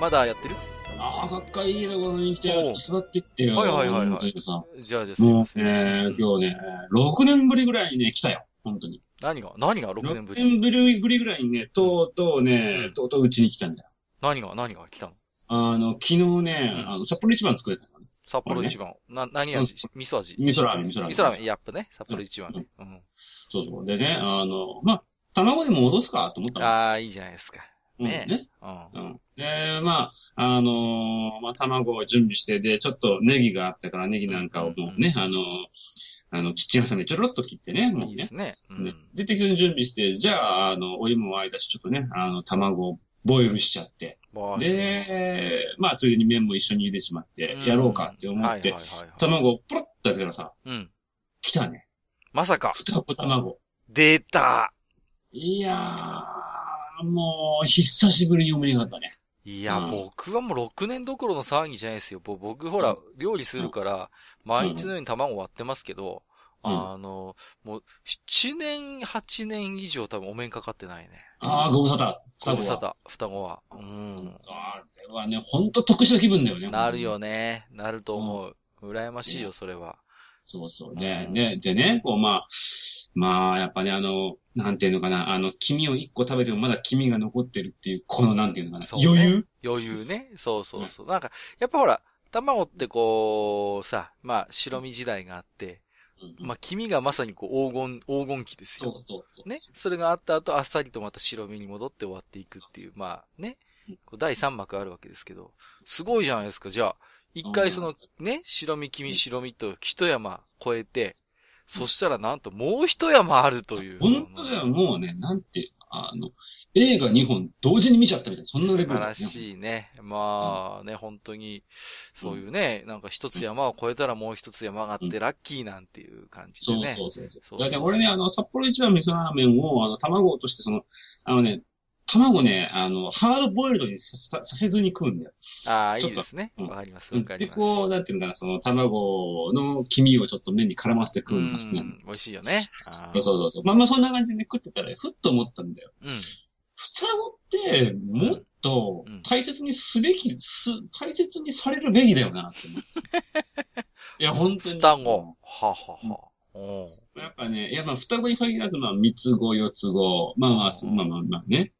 まだやってる？ああ、学会のことに来てよ。ちょっと座ってってよ。はいはいはいはいさ。じゃあじゃあすいません、ね、今日ね、6年ぶりぐらいにね、来たよ。本当に。何が？何が6 6年ぶり？年ぶりぐらいにね、とうとううねん、とうとううちに来たんだよ。何が？何が来たの？あの、昨日ねう、んあの、札幌一番作ってたのね。札幌一番。な、何味？味噌味？味噌ラーメン、味噌ラーメン。味噌ラーメン、やっぱね、札幌一番ね。うん。そうそう。でね、あの、まあ、卵でも戻すかと思ったの。ああ、いいじゃないですか。うんねね。うん。うん。で、まあ、あのーまあ、卵を準備して、で、ちょっとネギがあったから、ネギなんかをもうね、あのーあの、土屋さんでちょろっと切ってね、もうねいいです。ね。うねん。で、適当に準備して、じゃあ、あの、お湯も沸いたし、ちょっとね、あの、卵をボイルしちゃって、で、まあ、ついでに麺も一緒に茹でしまって、やろうかって思って、卵をポロッと開けたらさ、うん。来たね。まさか、双子卵。出たいやー、もう、久しぶりにお目にかかったね。いや、うん僕はもう6年どころの騒ぎじゃないですよ。ぼ僕、ほら、料理するから、毎日のように卵割ってますけど、うんあの、もう、7年、8年以上多分お面かかってないね。あー、ご無沙汰。ご無沙。汰、双子は。うん。あれはね、ほんと特殊な気分だよね。なるよね。なると思う。羨ましいよ、ねそれは。そうそうね。うんね、でね、こう、まあ、まあ、やっぱね、あの、なんていうのかな、あの、黄身を一個食べてもまだ黄身が残ってるっていう、この、なんていうのかな、ね余裕？余裕ね。そうそうそう。なんか、やっぱほら、卵ってこう、さ、まあ、白身時代があって、うんまあ、黄身がまさにこう、黄金、黄金期ですよそう。そうそう。ね。それがあった後、あっさりとまた白身に戻って終わっていくっていう、まあね第3幕あるわけですけど、すごいじゃないですか。じゃあ、一回そのね、白身、黄身、白身と一山越えて、そしたらなんともう一山あるという。本当だよ、もうね、なんて、あの、映画2本同時に見ちゃったみたいな、そんなレベル素晴らしいね。まあね、本当に、そういうね、なんか一つ山を越えたらもう一つ山があっうてラッキーなんていう感じでね。そうそうそう。そうだって俺ね、あの、札幌一番味噌ラーメンを、あの、卵としてその、あのね、卵ね、あの、ハードボイルドにさせずに食うんだよ。ああ、いちょっといですね。うんわかります。わかりで、ます。こう、なんていうのかな、その卵の黄身をちょっと麺に絡ませて食うのが好きなの。うん美味しいよね。そうそうそう。まあまあそんな感じで食ってたら、ふっと思ったんだよ。うん。双子って、もっとうん大切にすべき、す、大切にされるべきだよな、って思って。いや、本当に。双子。ははは。おうやっぱね、やっぱ双子に限らず、まあ、三つ子、四つ子、まあまあ、うんまあまあまあね。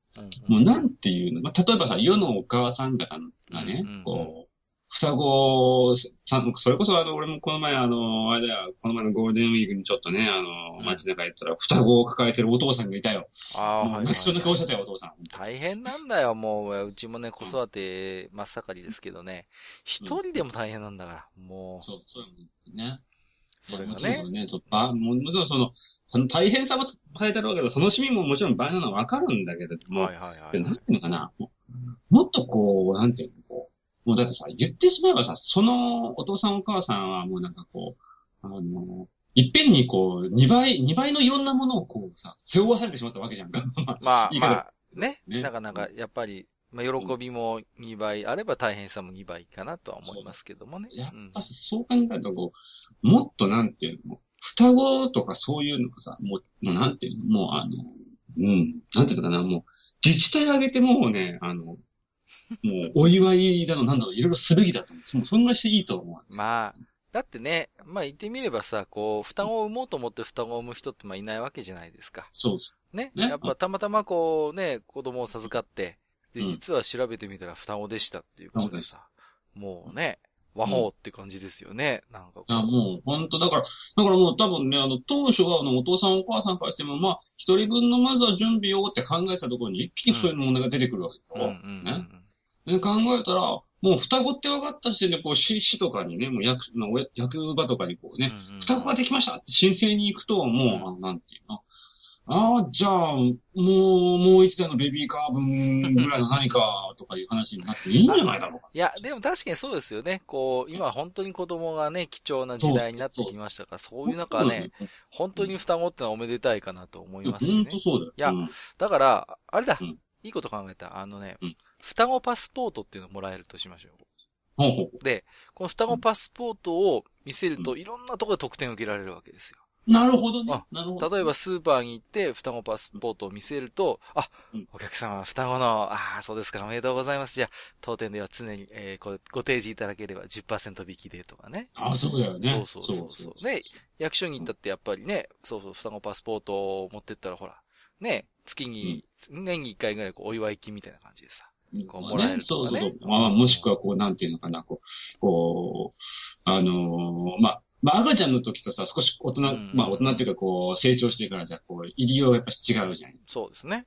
うんもうなんていうの、まあ、例えばさ、世のお母さん方がね、うんこう、双子さん、それこそあの、俺もこの前あの、あれだよ、この前のゴールデンウィークにちょっとね、あの、うん街中行ったら、双子を抱えてるお父さんがいたよ。ああ、もはい。う泣きそうな顔してたよ、お父さん。大変なんだよ、もう。うちもね、子育て真っ盛りですけどね。一人でも大変なんだから、もう。そう、そうね。それがねもちろんね、ちょっとばももちろんその、その大変さも変えてるわけだ楽しみももちろん倍なのはわかるんだけれども、はいはいはい。でなんていうのかな、もっとこう、なんていうの、こう、もうだってさ、言ってしまえばさ、そのお父さんお母さんはもうなんかこう、あの、いっぺんにこう、二倍、二倍のいろんなものをこうさ、背負わされてしまったわけじゃんか。まあ いいかまあ、ね。ねなかなか、やっぱり、まあ、喜びも2倍あれば大変さも2倍かなとは思いますけどもね。やっうんぱしそう考えるとこう、もっとなんていうの、双子とかそういうのがさ、もう、もうなんていうの、もうあの、うん、なんていうのかな、もう、自治体挙げてもうね、あの、もう、お祝いだの、なんだろう、いろいろすべきだと思う。もうそんなしていいと思う。まあ、だってね、まあ言ってみればさ、こう、双子を産もうと思って双子を産む人ってまあいないわけじゃないですか。そうそね？ね？やっぱたまたまこうね、子供を授かって、で、うん実は調べてみたら双子でしたっていうことでさ、もうね、和法って感じですよね。なんかこう。あもう、本当だから、だからもう多分ね、あの、当初はあの、お父さんお母さんからしても、まあ、一人分のまずは準備をって考えてたところに一気にそういう問題が出てくるわけでしう。んうんうんね。で考えたら、もう双子って分かった時点で、こう、市、市とかにね、もう役、役場とかにこうね、うんうん双子ができましたって申請に行くと、もう、あなんていうの。ああ、じゃあ、もう、もう一台のベビーカー分ぐらいの何かとかいう話になっていいんじゃないだろうか。いや、でも確かにそうですよね。こう、今本当に子供がね、貴重な時代になってきましたから、そういう中ね、本当に双子ってのはおめでたいかなと思いますしね本当。そうだよ。いやうんだから、あれだ、うんいいこと考えた。あのね、うん双子パスポートっていうのをもらえるとしましょう。ほうほうで、この双子パスポートを見せると、いろんなところで特典を受けられるわけですよ。なるほどねあ。なるほど。例えばスーパーに行って双子パスポートを見せると、あうん、お客様双子の、ああ、そうですか、おめでとうございます。じゃあ、当店では常に、えーごご提示いただければ10%引きでとかね。あ、そうだよね。そうそうそうそう。ね、役所に行ったってやっぱりね、そうそう、双子パスポートを持ってったらほら、ね、月に、年に1回ぐらいこうお祝い金みたいな感じでさ。こうもらえるとかねそうそうそう。まあ、もしくはこう、なんていうのかな、こう、こう、あのーまあ、まあ、赤ちゃんの時とさ、少し大人、うんまあ、大人っていうか、こう、成長してからじゃ、こう、入りようがやっぱし違うじゃん。そうですね。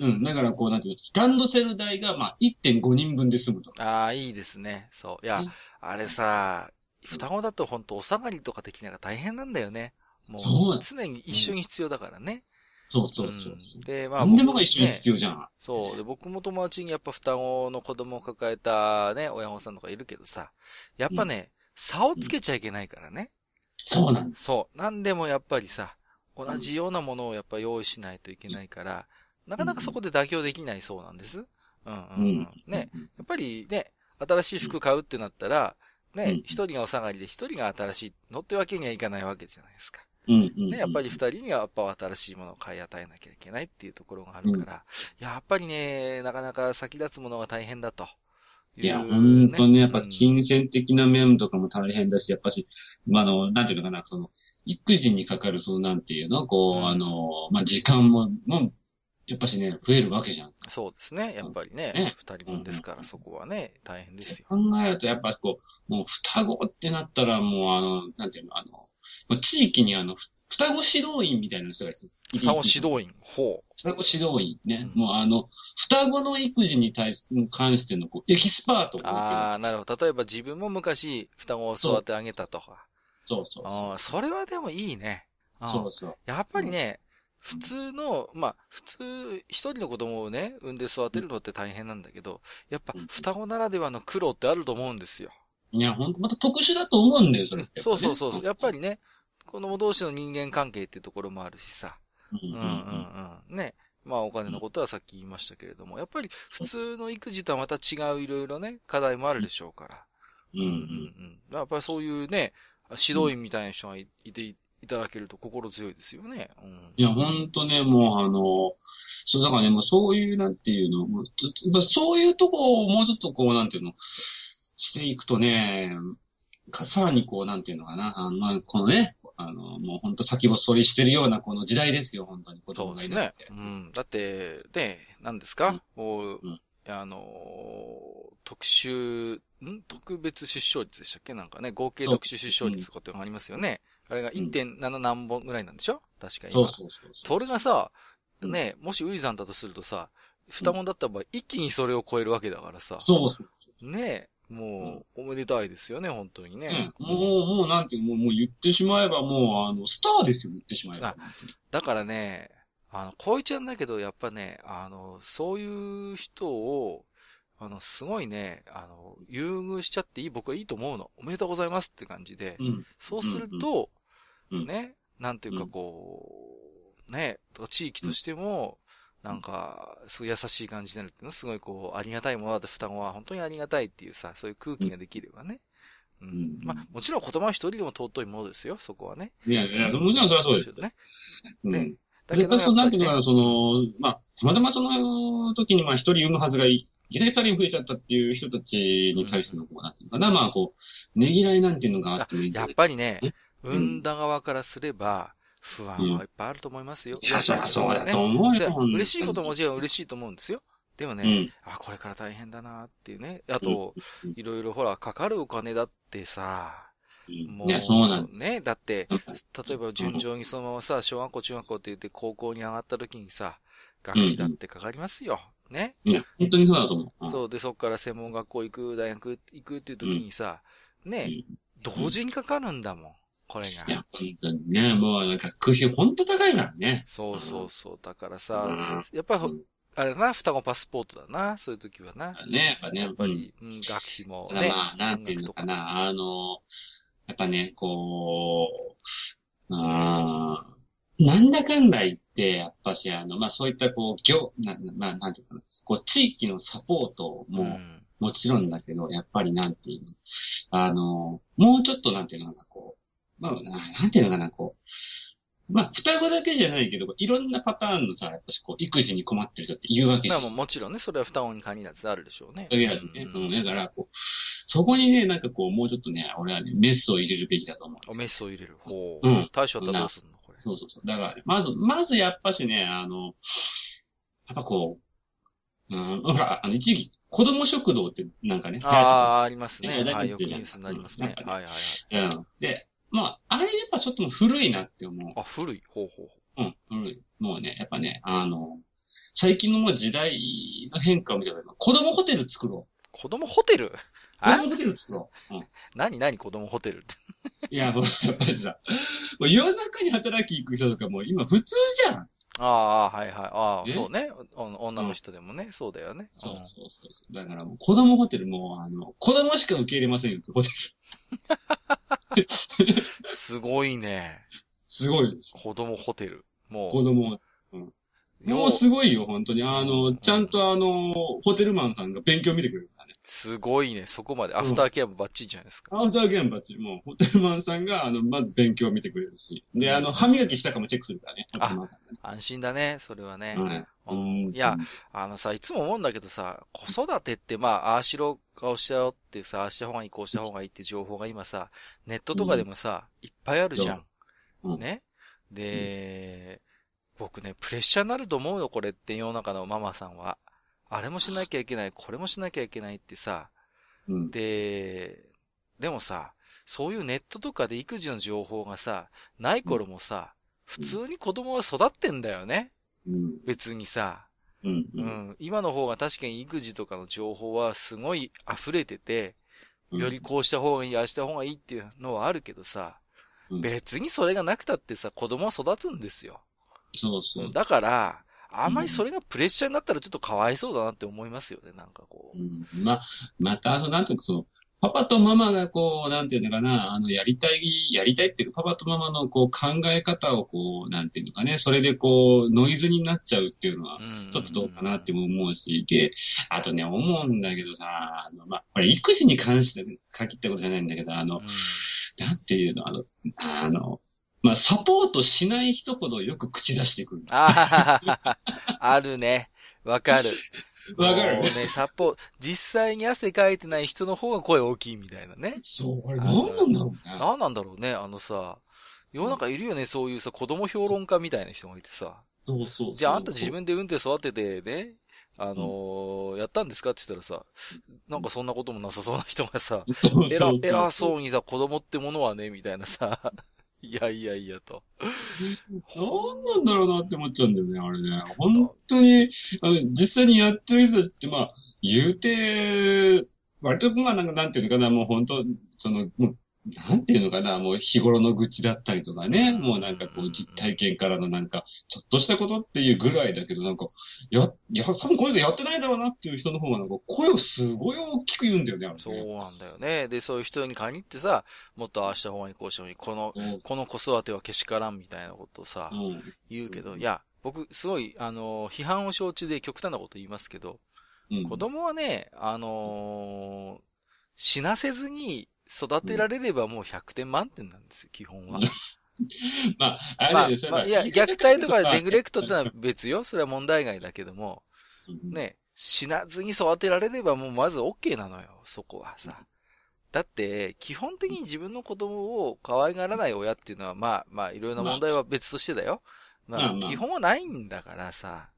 うん、うん。だから、こう、なんていうの、ランドセル代が、まあ、1.5人分で済むとか。ああ、いいですね。そう。いやね、あれさ、双子だと本当お下がりとかできないから大変なんだよね。もう、常に一緒に必要だからね。そうそうそうそう。んで、まあ、何でもが僕一緒にね必要じゃん。そう。で、僕も友達にやっぱ双子の子供を抱えたね、親御さんとかいるけどさ、やっぱね、差をつけちゃいけないからね。そうなん。そう。なんでもやっぱりさ、同じようなものをやっぱ用意しないといけないから、なかなかそこで妥協できないそうなんです。うんうん、ううんん。ね。。やっぱりね、新しい服買うってなったら、ねうん、一人がお下がりで一人が新しいのってわけにはいかないわけじゃないですか。うんうん。ね、やっぱり二人にはやっぱ新しいものを買い与えなきゃいけないっていうところがあるから、やっぱりね、なかなか先立つものが大変だとう。いや、ほんとね、やっぱうん金銭的な面とかも大変だし、やっぱし、まあ、あの、なんていうのかな、その、育児にかかる、その、なんていうの、こう、うんあの、まあ、時間も、もう、やっぱしね、増えるわけじゃん。そうですね。やっぱりねね、二人分ですから、そこはね、大変ですよ。考えると、やっぱこう、もう双子ってなったら、もうあの、なんていうの、あの、地域にあの、ふ双子指導員みたいな人がいる。双子指導員、ほ双子指導員ね。うんもうあの、双子の育児に対す、関しての、こう、エキスパート。ああ、なるほど。例えば自分も昔、双子を育て上げたとか。そうそうそああ、それはでもいいね。そうそう。やっぱりね、普通の、まあ、普通、一人の子供をね、産んで育てるのって大変なんだけど、やっぱうん双子ならではの苦労ってあると思うんですよ。いや、ほんと、また特殊だと思うんだよ、それって、そうそうそうそう。やっぱり。りね、子供同士の人間関係っていうところもあるしさ。うんうんんううんうん。ね。まあお金のことはさっき言いましたけれども、やっぱり普通の育児とはまた違ういろいろね、課題もあるでしょうから。うん。うんうんうん。やっぱりそういうね、指導員みたいな人がいいていただけると心強いですよね。うん。いや、ほんとね、もうあの、そう、だからね、もうそういう、なんていうの、もうちょやっぱそういうとこをもうちょっとこう、なんていうの、していくとね、かさらにこう、なんていうのかな、あの、まあ、このね、あの、もう本当先細りしてるようなこの時代ですよ、本当に子供そうですねがいなくて。。うん。だって、ね、何ですか、こう、うんあのー、特殊、ん？特別出生率でしたっけ？なんかね、合計特殊出生率とかってありますよね。あれがうん1.7何本ぐらいなんでしょ？確かに。そうそうそうそれがさ、うんね、もしウイザンだとするとさ、双子だった場合、一気にそれを超えるわけだからさ。そうそう。ねもう、おめでたいですよね、本当にね。ね、もう、もうなんていう、もう、もう言ってしまえばもう、あの、スターですよ、言ってしまえば。だからね、あの、こういちゃんだけど、やっぱね、あの、そういう人を、あの、すごいね、あの、優遇しちゃっていい、僕はいいと思うの。おめでとうございますって感じで。うん。そうすると、ね、なんていうかこう、ね、地域としても、なんか、すごい優しい感じになるっていうのは、すごいこう、ありがたいものだって双子は本当にありがたいっていうさ、そういう空気ができればね。うん。うんまあ、もちろん子供は一人でも尊いものですよ、そこはね。いやいや、もちろんそれはそうですよ。ね。うん。ねだやっぱりその、なんていうのかその、まあ、たまたまその時に、まあ、一人産むはずがい、いきなり二人増えちゃったっていう人たちに対しての、こう、なんていうのかな、まあ、こう、ねぎらいなんていうのがあってもいいやっぱりねえ、産んだ側からすれば、不安はいっぱいあると思いますよ。いや、そりゃそうだねと思うでよ、ほんとに嬉しいことももちろん嬉しいと思うんですよ。でもね、うん。あ、これから大変だなっていうね。あと、うんいろいろほら、かかるお金だってさ、もう、うんいや、そうなんだ。ね、だって、うん例えば順調にそのままさ、小学校、中学校って言って高校に上がった時にさ、学費だってかかりますよ。ね。いや、本当にそうだと思う。そう。で、そっから専門学校行く、大学行くっていう時にさ、ね、同時にかかるんだもん。これが。いや、本当にね、もう学費本当高いからね。そうそうそう。だからさ、やっぱり、あれだな、双子パスポートだな、そういう時はな。ね、やっぱね、やっぱり、うん、学費もね。まあ、なんていうのかな、あの、やっぱね、こう、あなんだかんだ言って、やっぱし、あの、まあ、そういったこう、業、な、な、なんていうかな、こう、地域のサポートも、もちろんだけど、やっぱりなんていうの、あの、もうちょっとなんていうのかな、こう、まあ、なんていうのかな、こう、まあ、双子だけじゃないけど、いろんなパターンのさ、やっぱしこう、育児に困ってる人っているわけじゃん。まあ、もちろんね、それは双子に限らずあるでしょうね。限らずね。うん、だから、こう、そこにね、なんかこう、もうちょっとね、俺はね、メスを入れるべきだと思う。メスを入れる。ほう。うん。対象だったらどうするのこれ？そうそうそう。だから、ね、まず、まずやっぱしね、あの、やっぱこう、うん、なんか、あの、一時期、子供食堂ってなんかね、ああ、ありますね。はい、よくニュースになりますね。はいはいはい。うん。で、まあ、あれやっぱちょっと古いなって思う。あ、古い。ほうほう。うん、古い。もうね、やっぱね、あの、最近のもう時代の変化を見てば、子供ホテル作ろう。子供ホテル？子供ホテル作ろう。うん。何何子供ホテル？って。いや、もうやっぱりさ、もう夜中に働き行く人とかもう今普通じゃん。ああ、はいはい。ああ、そうね。女の人でもね、そうだよね。そうそうそうだからもう子供ホテルも、あの、子供しか受け入れませんよってホテル。すごいね。すごい。子供ホテル。もう。子供、うん。もうすごいよ、本当に。あの、ちゃんとあの、ホテルマンさんが勉強見てくれる。すごいね。そこまで。アフターケアもバッチリじゃないですか。アフターケアもバッチリ。もう、ホテルマンさんが、あの、まず勉強見てくれるし。で、あの、歯磨きしたかもチェックするからね。ホテルマンさんね。安心だね、それはね。はい。いや、あのさ、いつも思うんだけどさ、子育てって、まあ、ああしろ、こうしたよってさ、ああした方がいい、こうした方がいいって情報が今さ、ネットとかでもさ、いっぱいあるじゃん。ね。で、僕ね、プレッシャーになると思うよ、これって世の中のママさんは。あれもしなきゃいけない、これもしなきゃいけないってさ。うん、で、でもさ、そういうネットとかで育児の情報がさ、ない頃もさ、普通に子供は育ってんだよね。うん、別にさ、うん、うん、今の方が確かに育児とかの情報はすごい溢れてて、よりこうした方がいい、ああした方がいいっていうのはあるけどさ、別にそれがなくたってさ、子供は育つんですよ。そうそう。だから、あんまりそれがプレッシャーになったらちょっとかわいそうだなって思いますよね、なんかこう。うん、ま、また、なんていうかその、パパとママがこう、なんていうのかな、あの、やりたい、やりたいっていうか、パパとママのこう、考え方をこう、なんていうのかね、それでこう、ノイズになっちゃうっていうのは、ちょっとどうかなっても思うし、で、あとね、思うんだけどさ、あの、まこれ育児に関して限ったことじゃないんだけど、あの、うん。なんていうの、あの、あの、まあ、サポートしない人ほどよく口出してくる。ああ、あるね。わかる。わかるね、サポ、実際に汗かいてない人の方が声大きいみたいなね。そう、あれ何なんだろうね。何なんだろうね、あのさ、世の中いるよね、そういうさ、子供評論家みたいな人がいてさ。そうそうじゃああんた自分で運転育ててね、あのーうん、やったんですかって言ったらさ、なんかそんなこともなさそうな人がさ、偉、偉そうにさ、子供ってものはね、みたいなさ、いやいやいやと。何なんだろうなって思っちゃうんだよね、あれね。本当に、あの、実際にやってる人たちって、まあ、言うて、割と、まあ、なんか、なんていうのかな、もう本当、その、もうなんていうのかな、もう日頃の愚痴だったりとかね、もうなんかこう実体験からのなんか、ちょっとしたことっていうぐらいだけど、なんか、や、いや、多分こういうのやってないだろうなっていう人の方がなんか声をすごい大きく言うんだよね、ね。そうなんだよね。で、そういう人に限ってさ、もっとああした方がいい、こうした方がいい、この、うん、この子育てはけしからんみたいなことをさ、うん、言うけど、いや、僕、すごい、あの、批判を承知で極端なこと言いますけど、うん、子供はね、あのー、死なせずに育てられればもう100点満点なんですよ、基本は。まあ、あれですよ、まあ、いや、虐待とかネグレクトってのは別よ。それは問題外だけども、ね、死なずに育てられればもうまず OK なのよ、そこはさ。だって、基本的に自分の子供を可愛がらない親っていうのは、まあ、まあ、いろいろな問題は別としてだよ。まあ、基本はないんだからさ。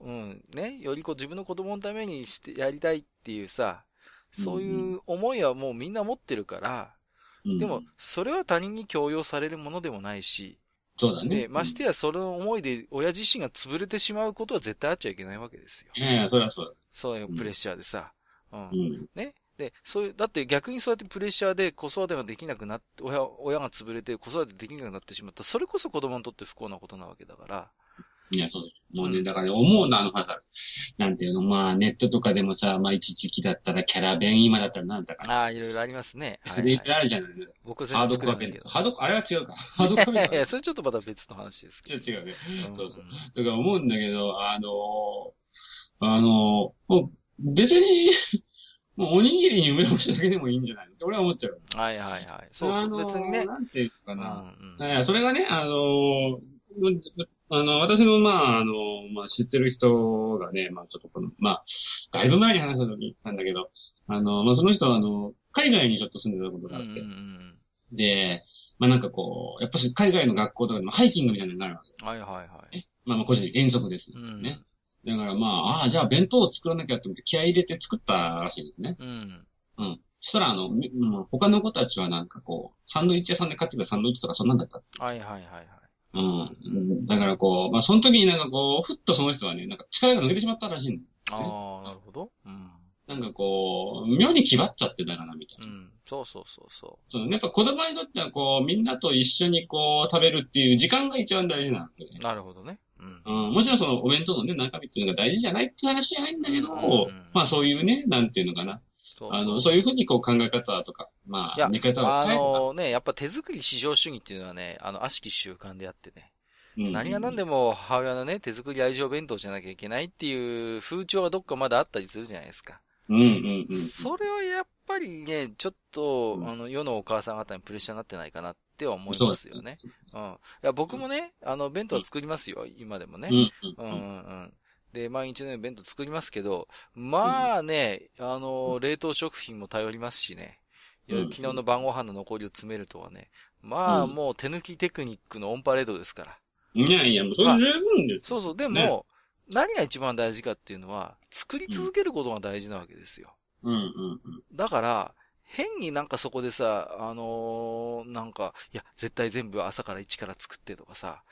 うん、ね、よりこう自分の子供のためにしてやりたいっていうさ、そういう思いはもうみんな持ってるから、でも、それは他人に強要されるものでもないし、そうだね。で、ましてやその思いで親自身が潰れてしまうことは絶対あっちゃいけないわけですよ。ええそそうだ。そういうプレッシャーでさ。うん。うん。ね。で、そういう、だって逆にそうやってプレッシャーで子育てができなくなって、親、親が潰れて子育てできなくなってしまった。それこそ子供にとって不幸なことなわけだから。いや、そうもうね、だから思うの、あの、ほら、なんていうの、まあ、ネットとかでもさ、まあ、一時期だったらキャラ弁、今だったらなんだかな。ああ、いろいろありますね。はい、いろいはい。ろあるじゃない。僕はハードコア。弁ハード、あれは違うか。ハードコア弁いやいや、それちょっとまた別の話ですけちょっと違うね。ど。んそうそう。だから思うんだけど、あのーあのーもう別に、もうおにぎりに梅干しだけでもいいんじゃないの？って俺は思っちゃう。はいはいはい。そうそう、あのー別にね。なんていうかうんな。うんいやそれがね、あのーあの、私の、まあ、あの、まあ、知ってる人がね、まあ、ちょっとこの、まあ、だいぶ前に話した時に言ってたんだけど、あの、まあ、その人は、あの、海外にちょっと住んでたことがあって、で、まあ、なんかこう、やっぱし海外の学校とかでもハイキングみたいになるわけ。はいはいはい。まあ、まあ、個人遠足です。うん。ね。だからまあ、ああ、じゃあ弁当を作らなきゃって思って気合い入れて作ったらしいんですね。うん。うん。そしたら、あの、他の子たちはなんかこう、サンドイッチ屋さんで買ってたサンドイッチとかそんなんだった。はいはいはいはい。うん。だからこう、まあ、その時になんかこう、ふっとその人はね、なんか力が抜けてしまったらしいの。ああ、なるほど。うん。なんかこう、妙に気張っちゃってたかな、みたいうな。ん。そうそうそうそそのやっぱ子供にとってはこう、みんなと一緒にこう、食べるっていう時間が一番大事なんで、ねう。。なるほどね。うん。うん、もちろんそのお弁当のね、中身っていうのが大事じゃないって話じゃないんだけど、うんうんうんまあそういうね、なんていうのかな。そうあの、そういうふうにこう考え方とか、まあ、見方をあ変えるかのね、やっぱ手作り至上主義っていうのはね、あの、悪しき習慣であってね。うん何が何でも母親のね、手作り愛情弁当じゃなきゃいけないっていう風潮がどっかまだあったりするじゃないですか。うんうんうん。それはやっぱりね、ちょっと、うんあの、世のお母さん方にプレッシャーになってないかなっては思いますよね。。うん。いや、僕もね、あの、弁当は作りますよ、今でもね。うんううんんうん。うんうん。で、毎日のように弁当作りますけど、まあね、あの、冷凍食品も頼りますしね。うん昨日の晩ご飯の残りを詰めるとはね。まあ、うんもう手抜きテクニックのオンパレードですから。いやいや、もうそれ十分です。そうそう。でも、ね何が一番大事かっていうのは、作り続けることが大事なわけですよ。うんうんうん。だから、変になんかそこでさ、あのーなんか、いや、絶対全部朝から一から作ってとかさ、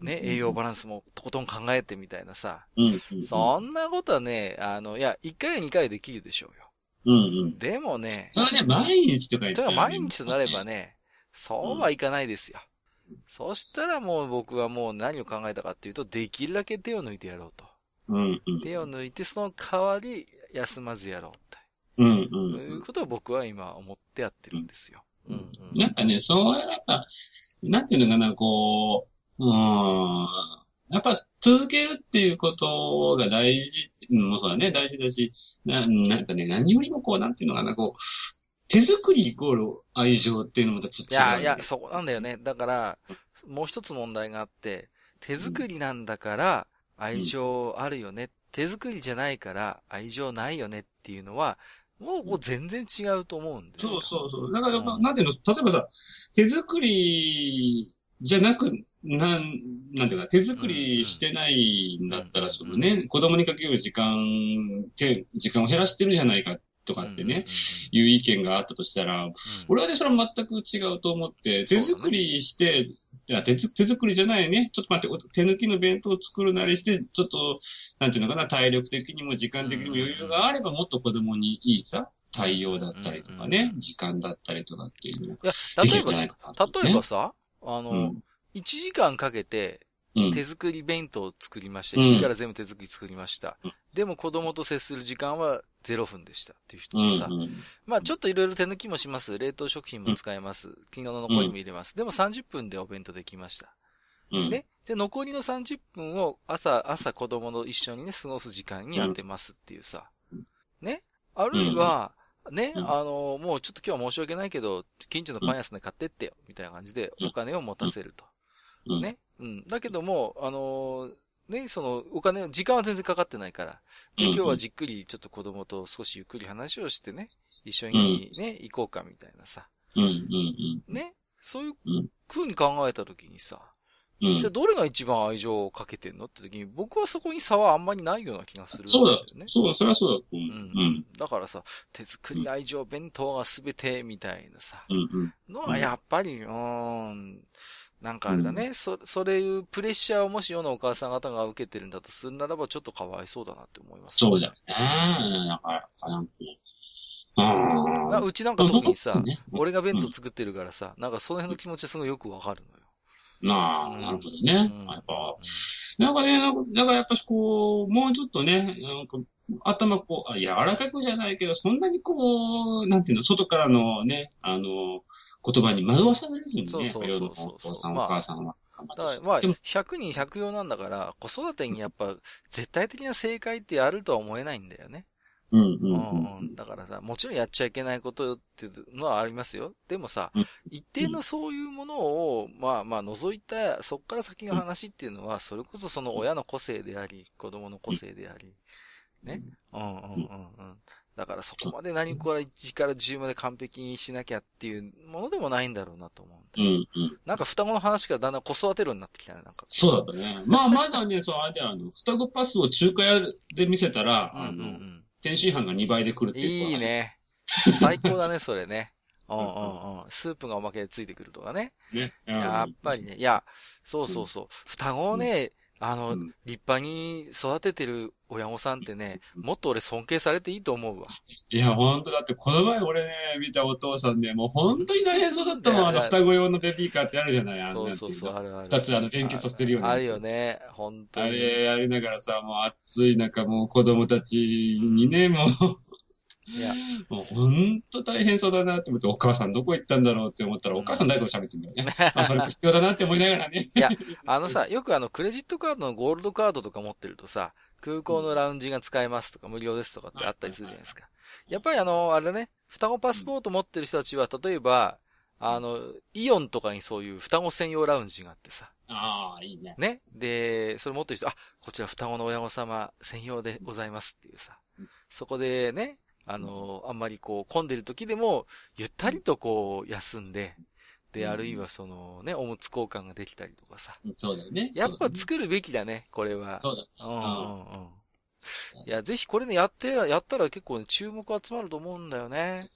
ね、うん栄養バランスもとことん考えてみたいなさ、うんうん。そんなことはね、あの、いや、一回や二回できるでしょうよ。うんうん。でもね、それはね、毎日とか言ってとか毎日となれば。ね、そうはいかないですよ。そしたらもう僕はもう何を考えたかっていうと、できるだけ手を抜いてやろうと。うんうん。手を抜いて、その代わり休まずやろうと。うんうそんういうことを僕は今思ってやってるんですよ。うんうんなんかね、そうやっぱ、なんていうのかな、こう、うーん、やっぱ続けるっていうことが大事、うん、もうそうだね、大事だし、ななんかね、何よりもこう、なんていうのかな、こう、手作りイコール愛情っていうのもまたちょっいと違う、やいや、そこなんだよね。だから、もう一つ問題があって、手作りなんだから愛情あるよね。手作りじゃないから愛情ないよねっていうのは、もうもう全然違うと思うんですよ。そうそうそう。だから、うんなんていうの、例えばさ、手作りじゃなく、なん、なんていうか、手作りしてないんだったら、うん。そのね、子供にかける時間、手、時間を減らしてるじゃないかとかってね、いう意見があったとしたら、俺はね、それは全く違うと思って、手作りして、手つ手作りじゃないね。ちょっと待って、手抜きの弁当を作るなりして、ちょっと、なんていうのかな、体力的にも時間的にも余裕があれば、もっと子供にいいさ、対応だったりとかね、時間だったりとかっていうのいや、でき例えば、ね。例えばさ、あの、うん1時間かけてうん手作り弁当を作りました。うん一から全部手作り作りましたうん。でも子供と接する時間は0分でしたっていう人うんとさ、まあちょっといろいろ手抜きもします。冷凍食品も使えます。昨日の残りも入れます。でも30分でお弁当できました。うん。ね。で、残りの30分を朝、朝子供と一緒にね、過ごす時間に当てますっていうさ。ね。あるいは、ね、うんあの、もうちょっと今日は申し訳ないけど、近所のパン屋さんで買ってってよ、みたいな感じでお金を持たせると。うん。ね。うん。だけども、あのね、その、お金、時間は全然かかってないから。でうん今日はじっくりちょっと子供と少しゆっくり話をしてね、一緒にね、行こうかみたいなさ。うん。うん。ね。そういううん風に考えたときにさ、うん。じゃあどれが一番愛情をかけてんのって時に、僕はそこに差はあんまりないような気がするそうだんよね。そうだ、それはそうだ。う。うんん。だからさ、手作り愛情弁当が全てみたいなさ、うん。うん。のはやっぱり、うーん、なんかあれだね、そ、それいうプレッシャーをもし世のお母さん方が受けてるんだとするならば、ちょっとかわいそうだなって思います、そうだよね。だから、なんか、ああ。うちなんか特にさ、ね俺が弁当作ってるからさ、なんかその辺の気持ちはすごいよくわかるのよ。なあ、なるほどね。うんやっぱ、なんかね、なんかだからやっぱしこう、もうちょっとね、なんか頭こう、あ柔らかくじゃないけど、そんなにこう、なんていうの、外からのね、あの、言葉に惑わされずにね、そうそうそうそう世のお父さん、まあお母さんはだからまあ、ってでも、100人100用なんだから、子育てにやっぱ、絶対的な正解ってあるとは思えないんだよね。うんううんんううんん。だからさ、もちろんやっちゃいけないことっていうのはありますよ。でもさうん、一定のそういうものを、まあまあ除いた、そっから先の話っていうのは、それこそその親の個性であり、子供の個性であり、ね。うんうんうんうん。だからそこまで何から1から10まで完璧にしなきゃっていうものでもないんだろうなと思う。うんうん。なんか双子の話からだんだん子育て論になってきたね、なんか。そうだったね。まあ、まずはね、そう、あれで、あの、双子パスを中華屋で見せたら、うんうんうあの、ん。天津飯が2倍で来るっていう。いい。ね。最高だね、それね。うんうんうん。スープがおまけでついてくるとかね。ね。やっぱりね。いや、そうそうそう。双子をね、あの、うん。立派に育ててる親御さんってね、もっと俺尊敬されていいと思うわ。いや、ほんと、だってこの前俺ね、見たお父さんね、もう本当に大変そうだったもん、あの双子用のベビーカーってあるじゃない、あのそうそうそう、あるある。二つあの連結させてるようなあるよね、本当に。あれやりながらさ、もう暑い中、もう子供たちにね、もう、いや、もう本当大変そうだなって思って、お母さんどこ行ったんだろうって思ったら、お母さん誰かと喋ってんだよね。あ、それ必要だなって思いながらね。あのさ、よくあの、クレジットカードのゴールドカードとか持ってるとさ、空港のラウンジが使えますとか、無料ですとかってあったりするじゃないですか。やっぱりあの、あれだね、双子パスポート持ってる人たちは、例えば、あの、イオンとかにそういう双子専用ラウンジがあってさ、ああ、いいね。ね。で、それ持ってる人、あ、こちら双子の親御様専用でございますっていうさうん、そこでね、あの、あんまりこう、混んでる時でも、ゆったりとこう、休んで、で、うんあるいはそのね、おむつ交換ができたりとかさ、そうだよね。やっぱ作るべきだね、これは。そうだね。うんうんうん。いや、ぜひこれね、やって、やったら結構ね、注目集まると思うんだよね。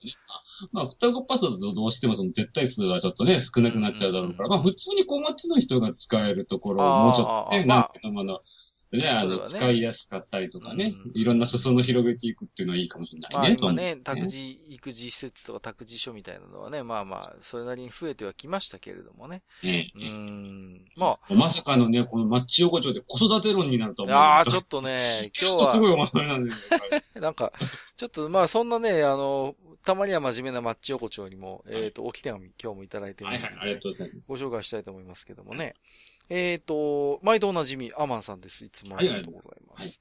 まあ、双子パスだとどうしてもその絶対数はちょっとね、少なくなっちゃうだろうから、うんまあ普通に小町の人が使えるところをもうちょっとね、なんていうのもの、ね、あの、使いやすかったりとかねうん、いろんな裾野広げていくっていうのはいいかもしれまあないね。今ね、と思う託児、育児施設とか託児所みたいなのはね、まあまあ、それなりに増えてはきましたけれどもね。ねうーん。ままさかのね、このマッチ横丁で子育て論になるとあ、思う。ああ、ちょっとね、今日ちょっとすごいは、お前なんだよね。なんか、ちょっとまあそんなね、あの、たまには真面目なマッチ横丁にも、えっと、置き手紙今日もいただいてますので。はいはい、ありがとうございます。ご紹介したいと思いますけどもね。えっ、と、毎度おなじみ、アマンさんです。いつもありがとうございます。はい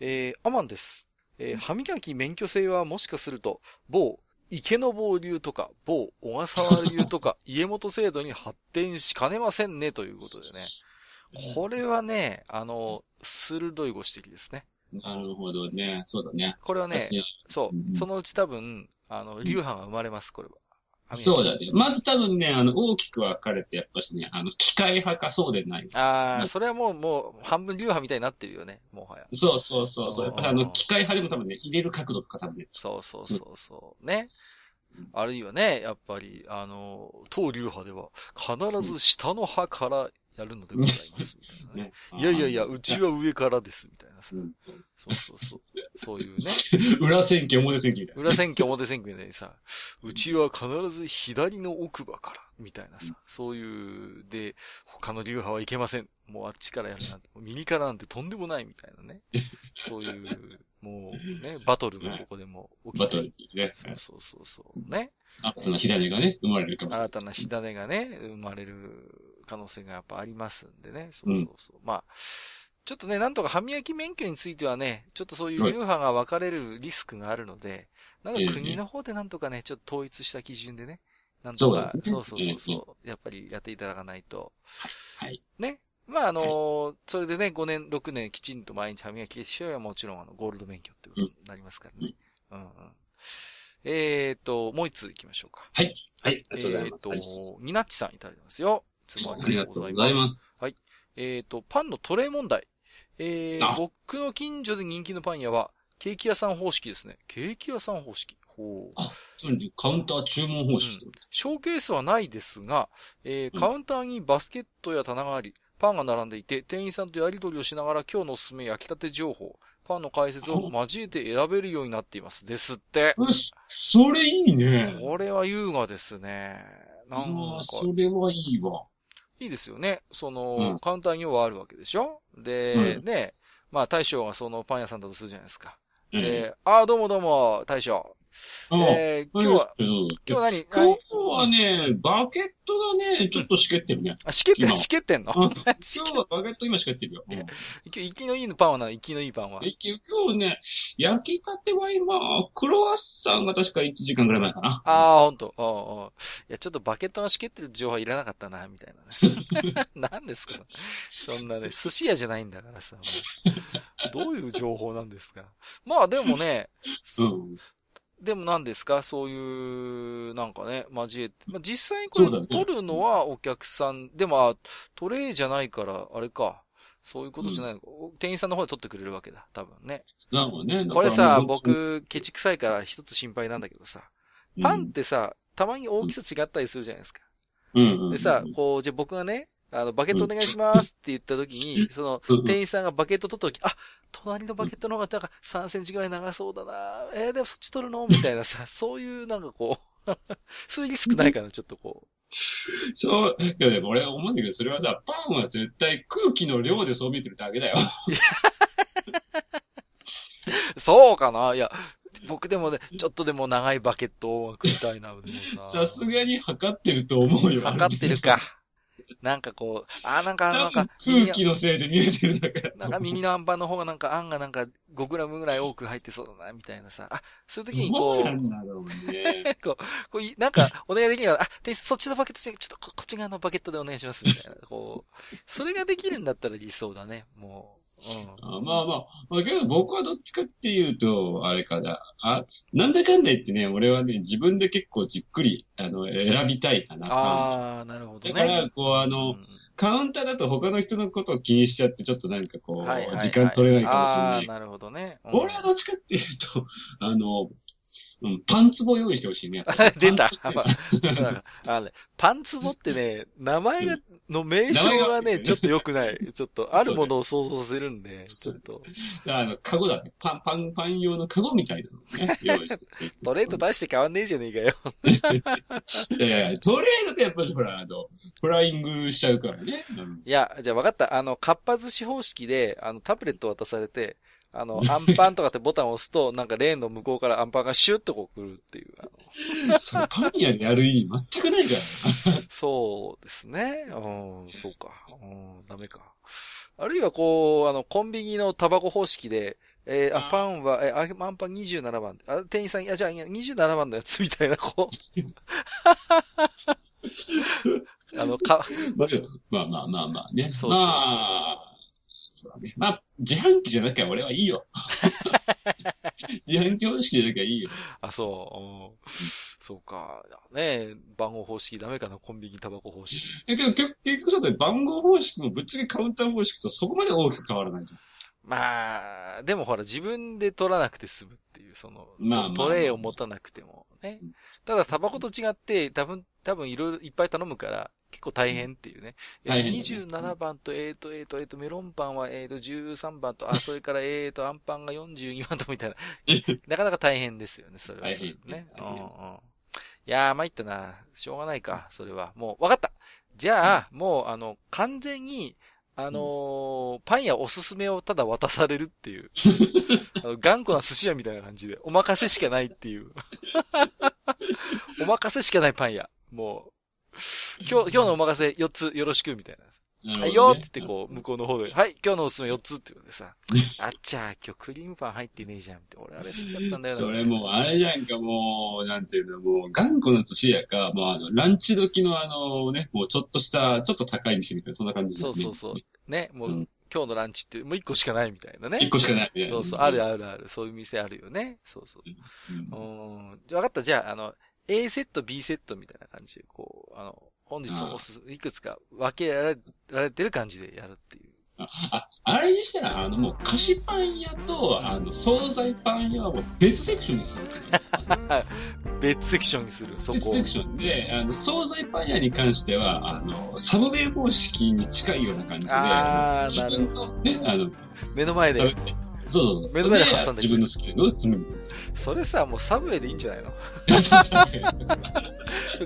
えー、アマンです。えー歯磨き免許制はもしかすると、某、池の坊流とか、某、小笠原流とか、家元制度に発展しかねませんね、ということでね。これはね、あの、鋭いご指摘ですね。なるほどね。そうだね。これはね、私そうう、んそのうち多分、あの、流派が生まれます、これは。そうだね。まず多分ね、あの、大きく分かれて、やっぱしね、あの、機械派かそうでない。ああ、うんそれはもう、もう、半分流派みたいになってるよね、もはや。そうそうそうそう。やっぱりあの、機械派でも多分ね、入れる角度とか多分ね。そうそうそうそう。ね。あるいはね、やっぱり、あの、当流派では、必ず下の歯からやるのでございます、みたいなね。ねいやいやいや、うちは上からです、みたいなさう。んそうそうそう。そういうね。裏選挙、表選挙みたいな。裏選挙、表選挙みたいにさ、うちは必ず左の奥歯から、みたいなさ、そういう、で、他の流派はいけません。もうあっちからやるなんて、右からなんてとんでもないみたいなね。そういう、もうね、バトルがここでも起きてバトルね。そうそうそうそう。ね。新たな火種がね、生まれるかもしれない。新たな火種がね、生まれる可能性がやっぱありますんでね。そうそうそう。まあ、ちょっとね、なんとか歯磨き免許についてはね、ちょっとそういう流派が分かれるリスクがあるので、なんか国の方でなんとかね、ちょっと統一した基準でね、なんとか、そうねそうそうそうそう、やっぱりやっていただかないと。はい。ね。まあ、あのーそれでね、5年、6年きちんと毎日歯磨きしてはもちろんあの、ゴールド免許ってことになりますからね。うんうん。えーと、もう一つ行きましょうか。はい。はい。ありがとうございます。えっ、と、はいニナッチさんいただいてますよ。いつもありがとうございます。えっ、と、パンのトレイ問題。えーあ、僕の近所で人気のパン屋は、ケーキ屋さん方式ですね。ケーキ屋さん方式。ほう。あ、つまりカウンター注文方式ってことショーケースはないですが、えーうんカウンターにバスケットや棚があり、パンが並んでいて、店員さんとやり取りをしながら今日のおすすめ焼きたて情報、パンの解説を交えて選べるようになっています。ですって。えそれいいね。これは優雅ですね。なんかそれはいいわ。いいですよね。その、うんカウンターにはあるわけでしょ？で、うんね、まあ大将がそのパン屋さんだとするじゃないですか。えで、ああ、どうもどうも、大将。えー、今日は、今今日は何？今日はね、バケットがね、ちょっとしけってるね。あ、しけってん、今しけってんの？あ 今日はバケット今しけってるよ。うん今日、生きのいいパンはな、生きのいいパンは。え今日ね、焼きたては今、クロワッサンが確か1時間ぐらい前かな。ああ、ほんと。ああいや、ちょっとバケットがしけってる情報はいらなかったな、みたいなね。何ですか？そんなね、寿司屋じゃないんだからさ。どういう情報なんですか？まあでもね、うん。でも何ですか？そういう、なんかね、交えて。まあ、実際にこれそうだね取るのはお客さん、でも、あトレイじゃないから、あれか。そういうことじゃないのか、店員さんの方で取ってくれるわけだ。多分ね。なるほどね。これさ、僕、ケチくさいから一つ心配なんだけどさ。パンってさ、たまに大きさ違ったりするじゃないですか。うん、うんうん。でさ、こう、じゃあ僕がね、あの、バケットお願いしますって言った時に、その、うんうん店員さんがバケット取った時、あ、隣のバケットの方がなんか3センチぐらい長そうだなえー、でもそっち取るの？みたいなさ、そういうなんかこう、そういうリスクないかな、ちょっとこそう、いやでも俺思うんだけど、それはさ、パンは絶対空気の量でそう見えてるだけだよ。う。そうかな？いや、僕でもね、ちょっとでも長いバケットを食いたいな、でもさ。さすがに測ってると思うよ。測ってるか。なんかこう、あー、なんか、なんか、空気のせいで見えてるだけだ。なんかミニのアンパンの方がなんか、あんがなんか 5g ぐらい多く入ってそうだな、みたいなさ。あ、そういう時にこう、なんだろうね。こう、こうい、なんか、お願いできないかな。あ、店員さんそっちのバケット、ちょっとここっち側のバケットでお願いします、みたいな。こう、それができるんだったら理想だね、もう。うん。あまあまあ、まあけど僕はどっちかっていうと、あれかな。あ、なんだかんだ言ってね、俺はね、自分で結構じっくり、あの、選びたいかな。あー、なるほどね。だから、こう、あうの、んカウンターだと他の人のことを気にしちゃって、ちょっとなんかこう、はいはいはい時間取れないかもしれない。なるほどね。うん俺はどっちかっていうと、あの、うん、パンツボ用意してほしいね。出た。パンま あのねパンツボってね、名前が、の名称がね、ちょっと良くない。ちょっと、あるものを想像させるんで、ちょっと。あの、カゴだね。パン、パン、パン用のカゴみたいなのをね、用意して。トレード大して変わんねえじゃねえかよ。いやいや、トレードってやっぱりほら、あの、フライングしちゃうからね。うんいや、じゃあ分かった。あの、かっぱ寿司方式で、あの、タブレット渡されて、あの、アンパンとかってボタンを押すと、なんかレーンの向こうからアンパンがシュッとこう来るっていう。それパン屋でやる意味全くないから そうですね。うん、そうか。うん、ダメか。あるいはこう、あの、コンビニのタバコ方式で、えーあ、あパンは、えーあ、アンパン27番。あ、店員さん、いや、じゃあ、いや27番のやつみたいな、こう。あの、か、まあまあまあまあね。そうそうそうまあ、そうだね。まあ、自販機じゃなきゃ俺はいいよ。自販機方式じゃなきゃいいよ。あ、そう、うん、そうか。ね番号方式ダメかな、コンビニタバコ方式。えけど結結局そうだよ。番号方式もぶっちゃけカウンター方式とそこまで大きく変わらないじゃん。まあ、でもほら、自分で取らなくて済むっていう、その、まあトレイを持たなくてもねうん。ただ、タバコと違って、多分、多分いろいろいっぱい頼むから、結構大変っていうね。いや大変だね27番と、えーと、えーと、えーと、メロンパンは、えーと、13番と、あ、それから、えーと、アンパンが42番と、みたいな。なかなか大変ですよね、それは。ね。うんうん。いやー、参ったな。しょうがないか、それは。もう、わかった。じゃあ、もう、あの、完全に、あのーパンやおすすめをただ渡されるっていう。あの頑固な寿司屋みたいな感じで、お任せしかないっていう。お任せしかないパン屋。もう、今日、今日のお任せ4つよろしく、みたいな。はいよって言ってこう、向こうの方で、はい、今日のおすすめ4つって言うのでさ、あっちゃー、今日クリームパン入ってねえじゃんって、俺あれ好きだったんだよな。それもう、あれじゃんか、もう、なんていうの、もう、頑固な寿司屋か、もう、あの、ランチ時のあの、ね、もう、ちょっとした、ちょっと高い店みたいな、そんな感じねそうそうそう。ね、もう、うん今日のランチってもう1個しかないみたいなね。一個しかないみたいな。そうそう、あるあるある。そういう店あるよね。そうそう。うんうん。じゃあ分かった。じゃあ、あの、A セット、B セットみたいな感じで、こう、あの、本日のおすすめ、いくつか分けられられてる感じでやるっていう。あ、あれにしたら、あの、もう、菓子パン屋と、あの、惣菜パン屋はもう別セクションにする。別セクションにする、そこ。別セクションで、あの、惣菜パン屋に関しては、あの、サブウェイ方式に近いような感じで、あー自分のね、あの、目の前でそうそうそう。目の前で挟んで自分の好きなのを詰める。それさ、もうサブウェイでいいんじゃないの？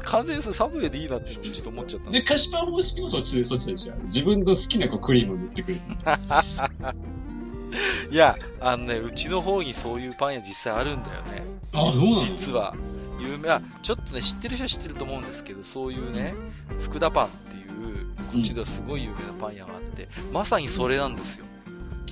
完全にそれサブウェイでいいなってちょっと思っちゃったので、菓子パン方式もそっちで、そっちでしょ。自分の好きなこうクリームを塗ってくる。いや、あのね、うちの方にそういうパン屋実際あるんだよね。ああ、そうなの？実は。有名、あ、ちょっとね、知ってる人は知ってると思うんですけど、そういうね、福田パンっていう、こっちではすごい有名なパン屋があって、まさにそれなんですよ。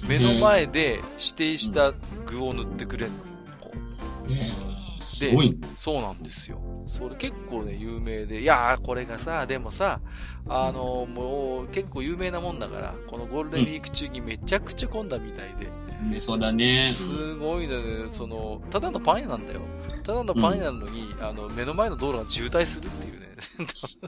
目の前で指定した具を塗ってくれるの。こうえーすごいね。そうなんですよ。それ結構ね、有名で、いやー、これがさ、でもさ、あのもう結構有名なもんだから、このゴールデンウィーク中にめちゃくちゃ混んだみたいで、ね、そうだね。すごいね、その、ただのパン屋なんだよ。ただのパン屋なのに、あの、目の前の道路が渋滞するっていうね。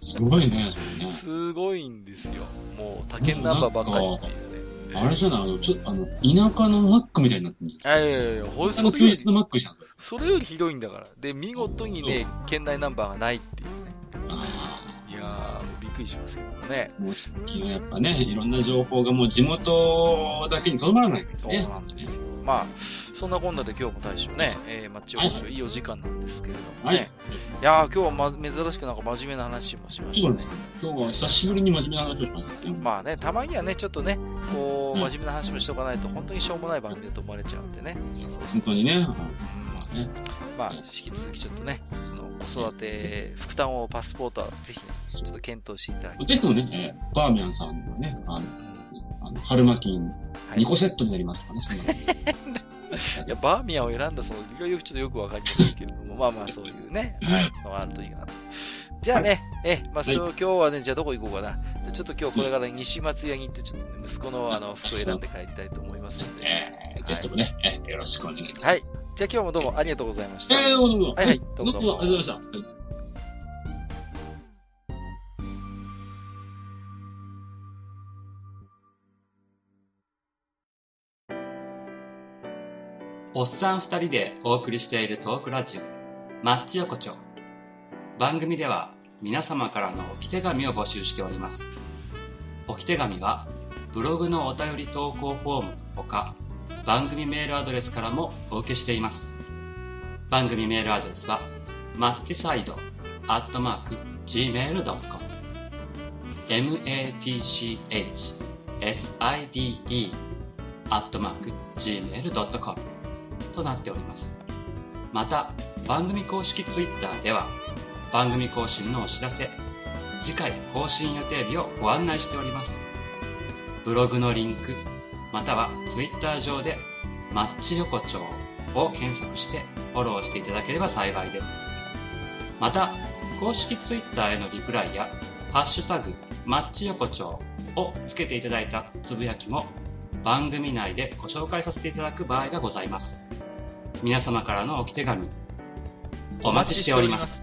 すごいね、それね。すごいんですよ。もう、他県ナンバーばっかりっていうね。あれじゃない、あの、ちょっと、あの、田舎のマックみたいになってるんですあいやいやいや、ほんの休日のマックじゃん、それ。よりひどいんだから。で、見事にね、県内ナンバーがないっていうね。あいやー、もうびっくりしますけどもね。あ、もう最近はやっぱね、いろんな情報がもう地元だけにとどまらないからそうね。なんですよ。まあ、そんなこんなで今日も大将ね、えー、マッチオーいいお時間なんですけれどもはいね。いやー、今日はま珍しくなんか真面目な話もしましたねそうね。。今日は久しぶりに真面目な話をしましたね。まあね、たまにはね、ちょっとね、こう、うん真面目な話もしとかないと、本当にしょうもない番組だと思われちゃうんでね。本当にね。うんまあね。まあ、引き続きちょっとね、その子育て、副担をパスポートはぜひね、ちょっと検討していただきぜひともね、えーバーミヤンさんのね、あの、うんあの春巻きはい2個セットになりますとかね、そんなの。いや、バーミヤンを選んだその理由はよくちょっとよくわかりませんけれども、まあまあそういうね、のがあるといいかなと。じゃあね、え、まあそう、今日はね、じゃあどこ行こうかな。でちょっと今日これから西松屋に行って、ちょっとね、息子のあの、服を選んで帰りたいと思いますので。えー、ぜひともね、えーよろしくお願いします。はい。じゃあ今日もどうもありがとうございました。えー、どうもどうも。はいはいどうもどうもありがとうございました。はいおっさん二人でお送りしているトークラジオ、マッチ横丁。番組では皆様からの置き手紙を募集しております。置き手紙はブログのお便り投稿フォームのほか、番組メールアドレスからもお受けしています。番組メールアドレスは、マッチサイドアットマーク gmail.com matchside アットマーク gmail.com となっております。また、番組公式ツイッターでは、番組更新のお知らせ、次回更新予定日をご案内しております。ブログのリンク、またはツイッター上で、マッチ横丁を検索してフォローしていただければ幸いです。また、公式ツイッターへのリプライや、ハッシュタグ、マッチ横丁をつけていただいたつぶやきも番組内でご紹介させていただく場合がございます。皆様からのおき手紙、お待ちしております。